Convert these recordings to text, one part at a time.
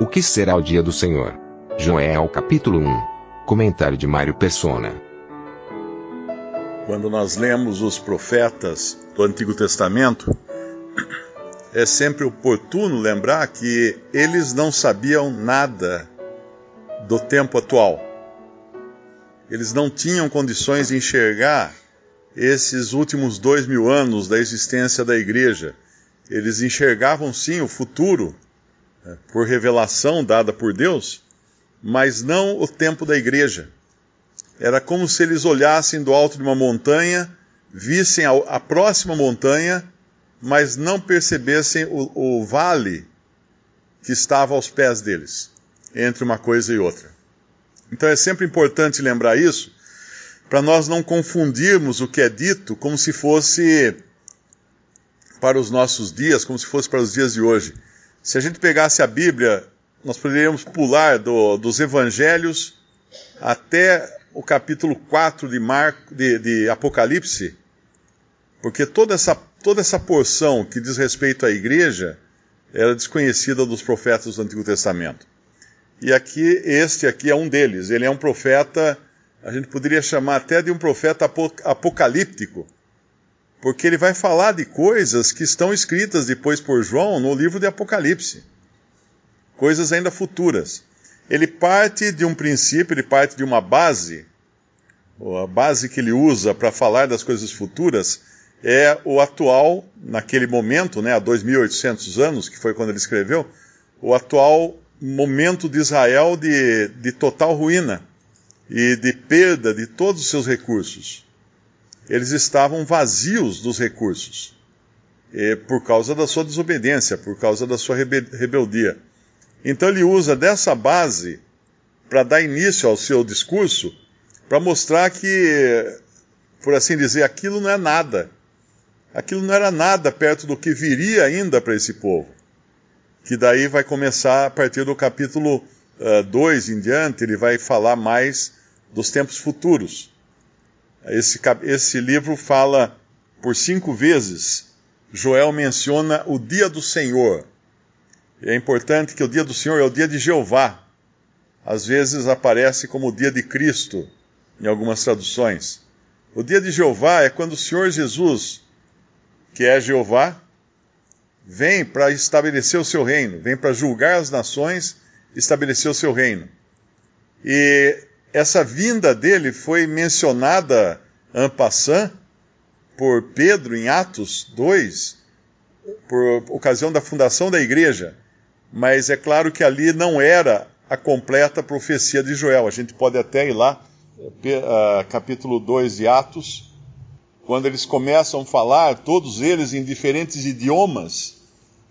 O que será o dia do Senhor? Joel capítulo 1. Comentário de Mário Persona. Quando nós lemos os profetas do Antigo Testamento, é sempre oportuno lembrar que eles não sabiam nada do tempo atual. Eles não tinham condições de enxergar esses últimos dois mil anos da existência da igreja. Eles enxergavam sim o futuro por revelação dada por Deus, mas não o tempo da igreja. Era como se eles olhassem do alto de uma montanha, vissem a, a próxima montanha mas não percebessem o, o vale que estava aos pés deles, entre uma coisa e outra. Então é sempre importante lembrar isso, para nós não confundirmos o que é dito como se fosse para os nossos dias, como se fosse para os dias de hoje. Se a gente pegasse a Bíblia, nós poderíamos pular do, dos evangelhos até o capítulo 4 de, Marco, de, de Apocalipse, porque toda essa toda essa porção que diz respeito à igreja era desconhecida dos profetas do Antigo Testamento. E aqui, este aqui é um deles. Ele é um profeta, a gente poderia chamar até de um profeta apocalíptico, porque ele vai falar de coisas que estão escritas depois por João no livro de Apocalipse. Coisas ainda futuras. Ele parte de um princípio, ele parte de uma base, a base que ele usa para falar das coisas futuras é o atual, naquele momento, né, há 2.800 anos, que foi quando ele escreveu, o atual momento de Israel de, de total ruína e de perda de todos os seus recursos. Eles estavam vazios dos recursos por causa da sua desobediência, por causa da sua rebeldia. Então ele usa dessa base para dar início ao seu discurso, para mostrar que, por assim dizer, aquilo não é nada aquilo não era nada perto do que viria ainda para esse povo. Que daí vai começar a partir do capítulo 2 uh, em diante, ele vai falar mais dos tempos futuros. Esse, esse livro fala por cinco vezes, Joel menciona o dia do Senhor. É importante que o dia do Senhor é o dia de Jeová. Às vezes aparece como o dia de Cristo, em algumas traduções. O dia de Jeová é quando o Senhor Jesus que é Jeová, vem para estabelecer o seu reino, vem para julgar as nações, estabelecer o seu reino. E essa vinda dele foi mencionada en passant por Pedro em Atos 2, por ocasião da fundação da igreja, mas é claro que ali não era a completa profecia de Joel. A gente pode até ir lá, uh, capítulo 2 de Atos, quando eles começam a falar, todos eles em diferentes idiomas,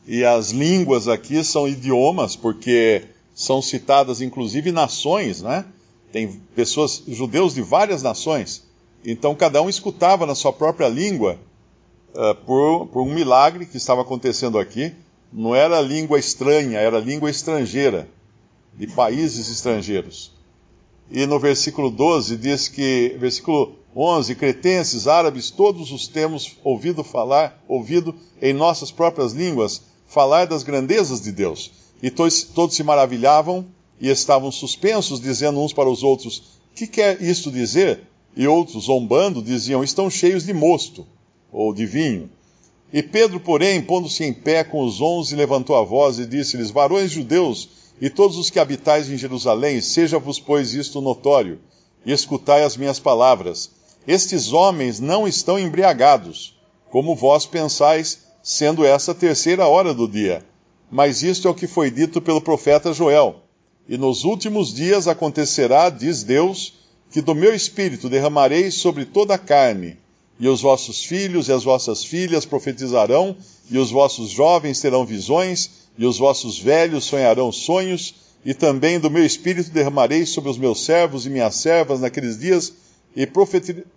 e as línguas aqui são idiomas, porque são citadas inclusive nações, né? Tem pessoas, judeus de várias nações. Então cada um escutava na sua própria língua uh, por, por um milagre que estava acontecendo aqui. Não era língua estranha, era língua estrangeira, de países estrangeiros. E no versículo 12 diz que, versículo 11, cretenses, árabes, todos os temos ouvido falar, ouvido em nossas próprias línguas, falar das grandezas de Deus. E todos, todos se maravilhavam e estavam suspensos, dizendo uns para os outros: Que quer isto dizer? E outros, zombando, diziam: Estão cheios de mosto, ou de vinho. E Pedro, porém, pondo-se em pé com os onze, levantou a voz e disse-lhes: Varões judeus, e todos os que habitais em Jerusalém, seja-vos, pois, isto notório, e escutai as minhas palavras estes homens não estão embriagados, como vós pensais, sendo essa a terceira hora do dia. Mas isto é o que foi dito pelo profeta Joel. E nos últimos dias acontecerá, diz Deus, que do meu espírito derramarei sobre toda a carne, e os vossos filhos e as vossas filhas profetizarão, e os vossos jovens terão visões, e os vossos velhos sonharão sonhos, e também do meu espírito derramarei sobre os meus servos e minhas servas naqueles dias, e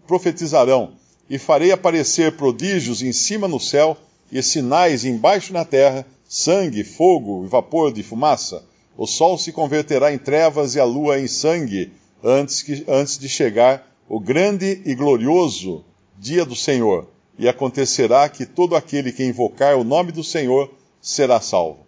profetizarão, e farei aparecer prodígios em cima no céu, e sinais embaixo na terra, sangue, fogo e vapor de fumaça. O sol se converterá em trevas e a lua em sangue, antes, que, antes de chegar o grande e glorioso dia do Senhor. E acontecerá que todo aquele que invocar o nome do Senhor será salvo.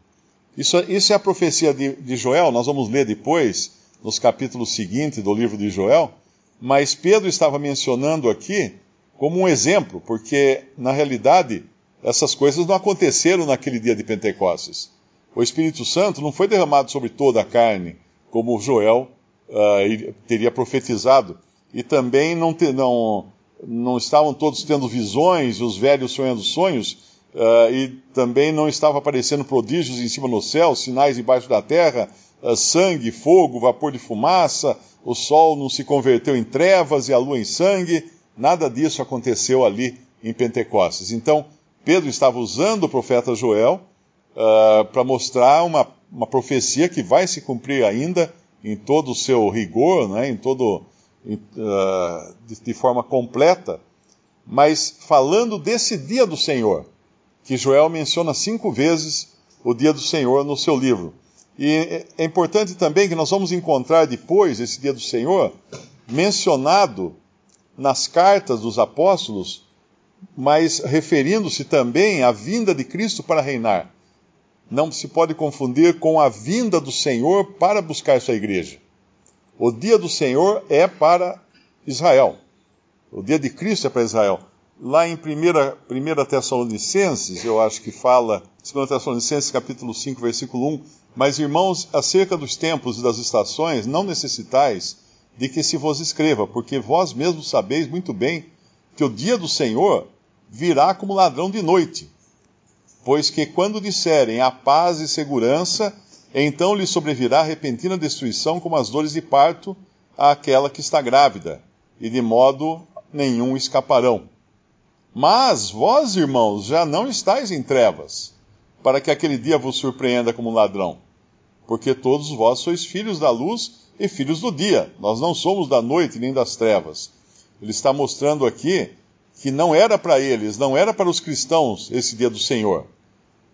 Isso, isso é a profecia de, de Joel, nós vamos ler depois, nos capítulos seguintes do livro de Joel, mas Pedro estava mencionando aqui como um exemplo, porque na realidade essas coisas não aconteceram naquele dia de Pentecostes. O Espírito Santo não foi derramado sobre toda a carne, como Joel uh, teria profetizado, e também não, te, não, não estavam todos tendo visões, os velhos sonhando sonhos, uh, e também não estava aparecendo prodígios em cima no céu, sinais embaixo da terra, uh, sangue, fogo, vapor de fumaça, o sol não se converteu em trevas e a lua em sangue. Nada disso aconteceu ali em Pentecostes. Então, Pedro estava usando o profeta Joel uh, para mostrar uma, uma profecia que vai se cumprir ainda em todo o seu rigor, né, em todo, uh, de, de forma completa, mas falando desse dia do Senhor, que Joel menciona cinco vezes o dia do Senhor no seu livro. E é importante também que nós vamos encontrar depois esse dia do Senhor mencionado nas cartas dos apóstolos, mas referindo-se também à vinda de Cristo para reinar. Não se pode confundir com a vinda do Senhor para buscar sua igreja. O dia do Senhor é para Israel. O dia de Cristo é para Israel. Lá em 1 Tessalonicenses, eu acho que fala, 2 Tessalonicenses capítulo 5, versículo 1, mas irmãos, acerca dos tempos e das estações, não necessitais de que se vos escreva, porque vós mesmos sabeis muito bem que o dia do Senhor virá como ladrão de noite. Pois que quando disserem a paz e segurança, então lhe sobrevirá repentina destruição como as dores de parto àquela que está grávida, e de modo nenhum escaparão. Mas vós, irmãos, já não estáis em trevas, para que aquele dia vos surpreenda como ladrão. Porque todos vós sois filhos da luz e filhos do dia. Nós não somos da noite nem das trevas. Ele está mostrando aqui que não era para eles, não era para os cristãos esse dia do Senhor,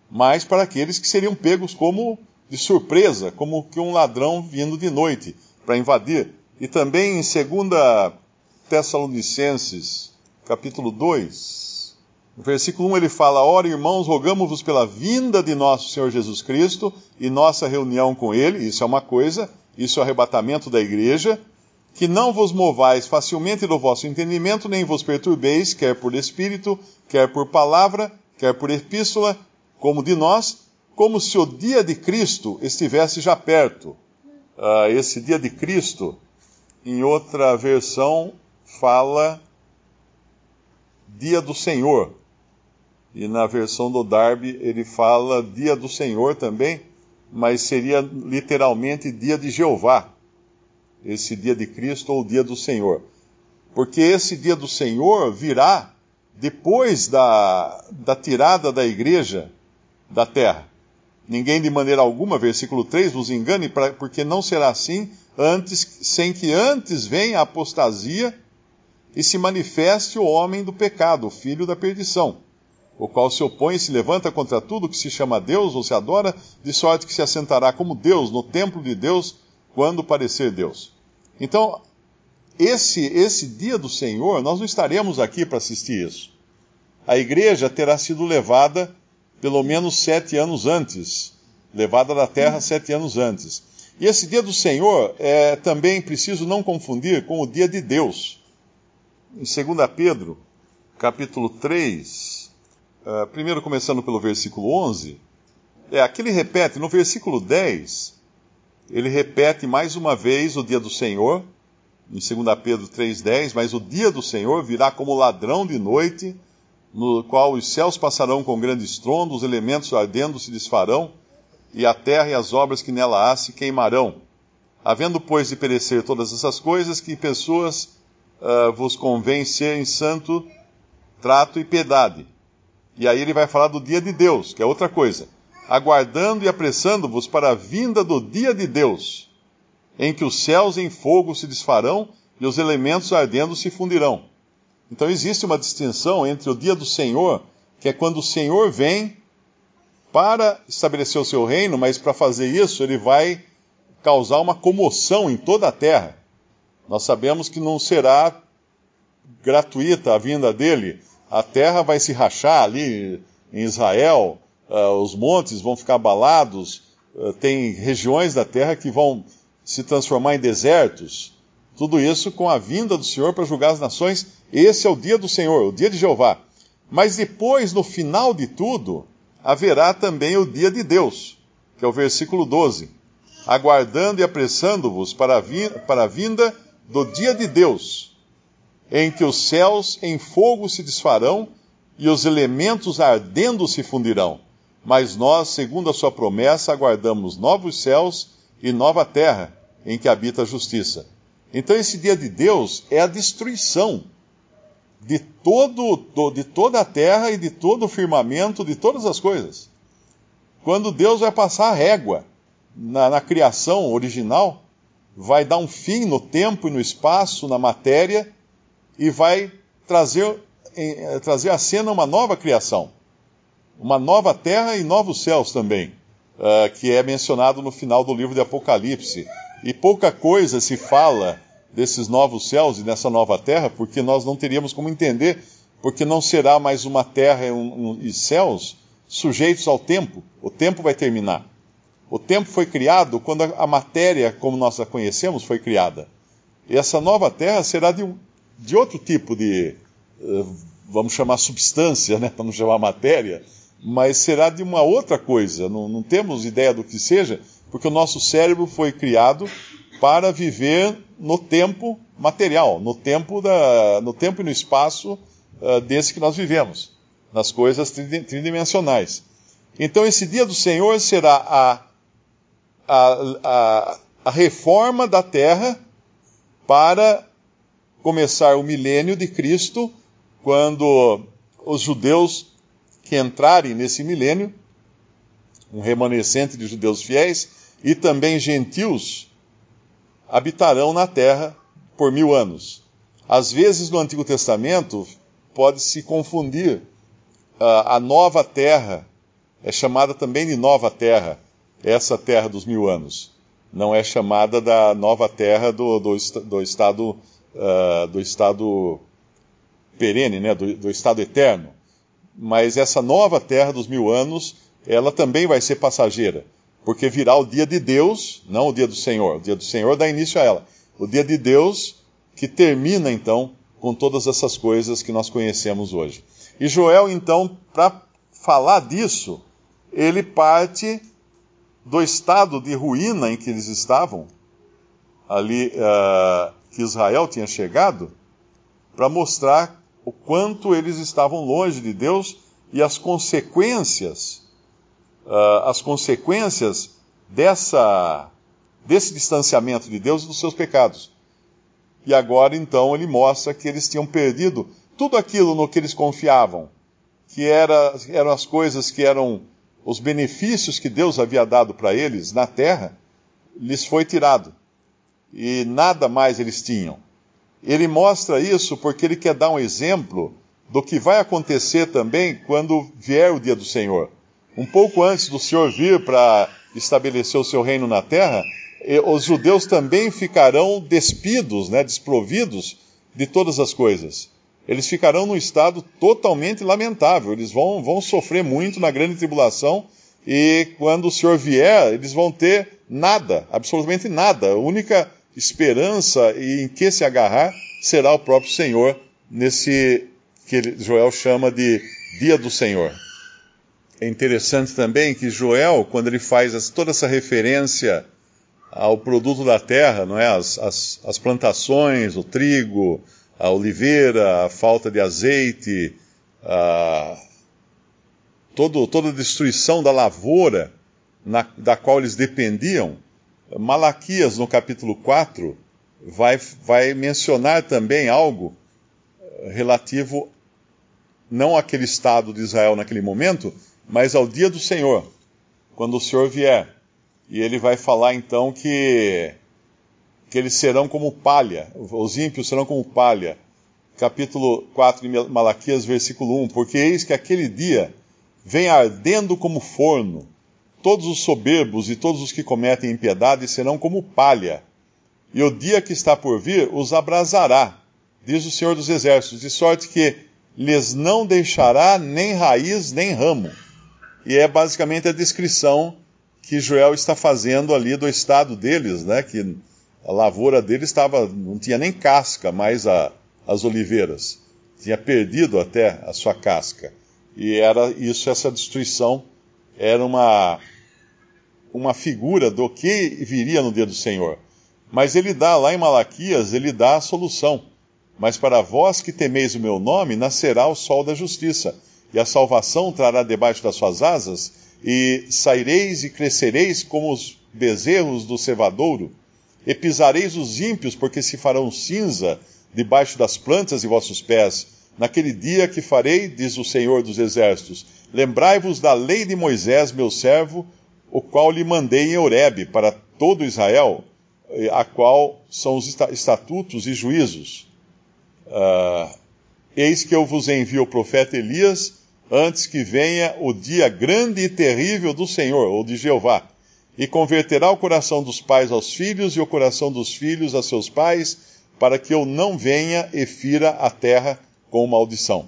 mas para aqueles que seriam pegos como de surpresa, como que um ladrão vindo de noite para invadir. E também em 2 Tessalonicenses, capítulo 2, no versículo 1 ele fala: Ora, irmãos, rogamos-vos pela vinda de nosso Senhor Jesus Cristo e nossa reunião com Ele, isso é uma coisa, isso é o arrebatamento da igreja, que não vos movais facilmente do vosso entendimento, nem vos perturbeis, quer por espírito, quer por palavra, quer por epístola, como de nós, como se o dia de Cristo estivesse já perto. Uh, esse dia de Cristo, em outra versão, fala dia do Senhor. E na versão do Darby ele fala dia do Senhor também, mas seria literalmente dia de Jeová. Esse dia de Cristo ou dia do Senhor. Porque esse dia do Senhor virá depois da, da tirada da igreja da terra. Ninguém de maneira alguma, versículo 3, vos engane, porque não será assim antes, sem que antes venha a apostasia e se manifeste o homem do pecado, o filho da perdição, o qual se opõe e se levanta contra tudo que se chama Deus ou se adora, de sorte que se assentará como Deus no templo de Deus quando parecer Deus. Então, esse, esse dia do Senhor, nós não estaremos aqui para assistir isso. A igreja terá sido levada pelo menos sete anos antes, levada da terra sete anos antes. E esse dia do Senhor é também preciso não confundir com o dia de Deus. Em 2 Pedro, capítulo 3, uh, eh, primeiro começando pelo versículo 11, é, aqui ele repete, no versículo 10, ele repete mais uma vez o dia do Senhor, em 2 Pedro 3,10, mas o dia do Senhor virá como ladrão de noite, no qual os céus passarão com grande estrondo, os elementos ardendo se desfarão, e a terra e as obras que nela há se queimarão. Havendo, pois, de perecer todas essas coisas, que pessoas uh, vos convém serem santo, trato e piedade. E aí ele vai falar do dia de Deus, que é outra coisa. Aguardando e apressando-vos para a vinda do dia de Deus, em que os céus em fogo se desfarão e os elementos ardendo se fundirão. Então existe uma distinção entre o dia do Senhor, que é quando o Senhor vem para estabelecer o seu reino, mas para fazer isso ele vai causar uma comoção em toda a terra. Nós sabemos que não será gratuita a vinda dele. A terra vai se rachar ali em Israel, uh, os montes vão ficar abalados, uh, tem regiões da terra que vão se transformar em desertos. Tudo isso com a vinda do Senhor para julgar as nações. Esse é o dia do Senhor, o dia de Jeová. Mas depois, no final de tudo, haverá também o dia de Deus, que é o versículo 12. Aguardando e apressando-vos para, para a vinda do dia de Deus, em que os céus em fogo se desfarão e os elementos ardendo se fundirão. Mas nós, segundo a sua promessa, aguardamos novos céus e nova terra, em que habita a justiça. Então, esse dia de Deus é a destruição de, todo, de toda a terra e de todo o firmamento, de todas as coisas. Quando Deus vai passar a régua na, na criação original, vai dar um fim no tempo e no espaço, na matéria, e vai trazer, eh, trazer à cena uma nova criação. Uma nova terra e novos céus também, uh, que é mencionado no final do livro de Apocalipse. E pouca coisa se fala desses novos céus e dessa nova terra, porque nós não teríamos como entender, porque não será mais uma terra e, um, um, e céus sujeitos ao tempo. O tempo vai terminar. O tempo foi criado quando a matéria, como nós a conhecemos, foi criada. E essa nova terra será de, de outro tipo de, eh, vamos chamar substância, né, para não chamar matéria, mas será de uma outra coisa. Não, não temos ideia do que seja, porque o nosso cérebro foi criado para viver no tempo material, no tempo, da, no tempo e no espaço uh, desse que nós vivemos, nas coisas tridimensionais. Então, esse dia do Senhor será a a, a, a reforma da terra para começar o milênio de Cristo, quando os judeus que entrarem nesse milênio, um remanescente de judeus fiéis, e também gentios, habitarão na terra por mil anos. Às vezes, no Antigo Testamento, pode-se confundir uh, a nova terra, é chamada também de nova terra, essa terra dos mil anos. Não é chamada da nova terra do, do, do estado uh, do estado perene, né, do, do estado eterno. Mas essa nova terra dos mil anos, ela também vai ser passageira, porque virá o dia de Deus, não o dia do Senhor. O dia do Senhor dá início a ela. O dia de Deus que termina então com todas essas coisas que nós conhecemos hoje. E Joel, então, para falar disso, ele parte do estado de ruína em que eles estavam, ali uh, que Israel tinha chegado, para mostrar o quanto eles estavam longe de Deus e as consequências, uh, as consequências dessa, desse distanciamento de Deus e dos seus pecados. E agora então ele mostra que eles tinham perdido tudo aquilo no que eles confiavam, que era, eram as coisas que eram os benefícios que Deus havia dado para eles na terra, lhes foi tirado. E nada mais eles tinham. Ele mostra isso porque ele quer dar um exemplo do que vai acontecer também quando vier o dia do Senhor. Um pouco antes do Senhor vir para estabelecer o seu reino na terra, os judeus também ficarão despidos, né, desprovidos de todas as coisas eles ficarão num estado totalmente lamentável. Eles vão, vão sofrer muito na grande tribulação e quando o Senhor vier, eles vão ter nada, absolutamente nada. A única esperança em que se agarrar será o próprio Senhor, nesse que Joel chama de Dia do Senhor. É interessante também que Joel, quando ele faz toda essa referência ao produto da terra, não é? as, as, as plantações, o trigo, a oliveira, a falta de azeite, a, todo, toda a destruição da lavoura na, da qual eles dependiam, Malaquias, no capítulo 4, vai, vai mencionar também algo relativo não aquele estado de Israel naquele momento, mas ao dia do Senhor, quando o Senhor vier. E ele vai falar então que, que eles serão como palha, os ímpios serão como palha. Capítulo 4 de Malaquias, versículo 1: Porque eis que aquele dia vem ardendo como forno, todos os soberbos e todos os que cometem impiedade serão como palha, e o dia que está por vir os abrasará, diz o Senhor dos Exércitos, de sorte que lhes não deixará nem raiz nem ramo. E é basicamente a descrição que Joel está fazendo ali do estado deles, né? Que a lavoura deles estava, não tinha nem casca mais a, as oliveiras, tinha perdido até a sua casca. E era isso, essa destruição era uma uma figura do que viria no dia do Senhor. Mas ele dá lá em Malaquias, ele dá a solução. Mas para vós que temeis o meu nome, nascerá o sol da justiça, e a salvação trará debaixo das suas asas, e saireis e crescereis como os bezerros do cevadouro, e pisareis os ímpios, porque se farão cinza debaixo das plantas de vossos pés. Naquele dia que farei, diz o Senhor dos Exércitos, lembrai-vos da lei de Moisés, meu servo, o qual lhe mandei em Horebe para todo Israel, a qual são os estatutos e juízos. Uh, Eis que eu vos envio o profeta Elias antes que venha o dia grande e terrível do Senhor, ou de Jeová, e converterá o coração dos pais aos filhos e o coração dos filhos a seus pais, para que eu não venha e fira a terra com maldição.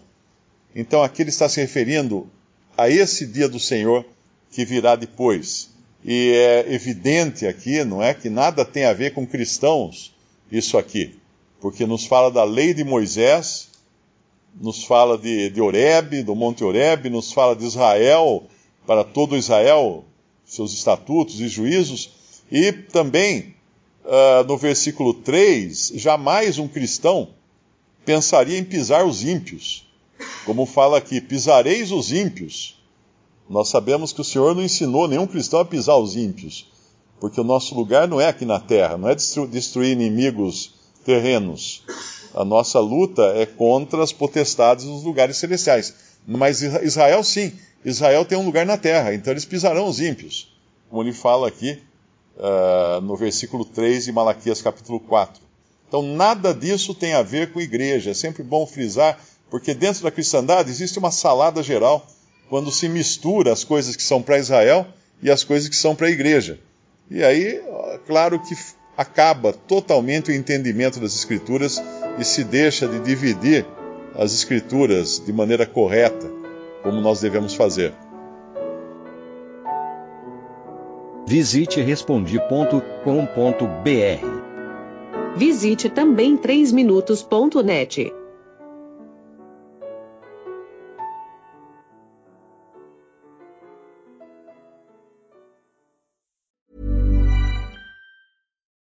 Então aqui ele está se referindo a esse dia do Senhor que virá depois. E é evidente aqui, não é, que nada tem a ver com cristãos, isso aqui porque nos fala da lei de Moisés, nos fala de, de Oreb, do Monte Oreb, nos fala de Israel, para todo Israel, seus estatutos e juízos, e também uh, no versículo 3, jamais um cristão pensaria em pisar os ímpios. Como fala aqui, pisareis os ímpios. Nós sabemos que o Senhor não ensinou nenhum cristão a pisar os ímpios, porque o nosso lugar não é aqui na terra, não é destruir inimigos terrenos. A nossa luta é contra as potestades dos lugares celestiais. Mas Israel, sim, Israel tem um lugar na terra, então eles pisarão os ímpios. Como ele fala aqui uh, no versículo 3 de Malaquias capítulo 4. Então nada disso tem a ver com igreja. É sempre bom frisar, porque dentro da cristandade existe uma salada geral quando se mistura as coisas que são para Israel e as coisas que são para a igreja. E aí, claro que acaba totalmente o entendimento das Escrituras e se deixa de dividir as Escrituras de maneira correta, como nós devemos fazer. Visite respondi.com.br. Visite também 3minutos.net.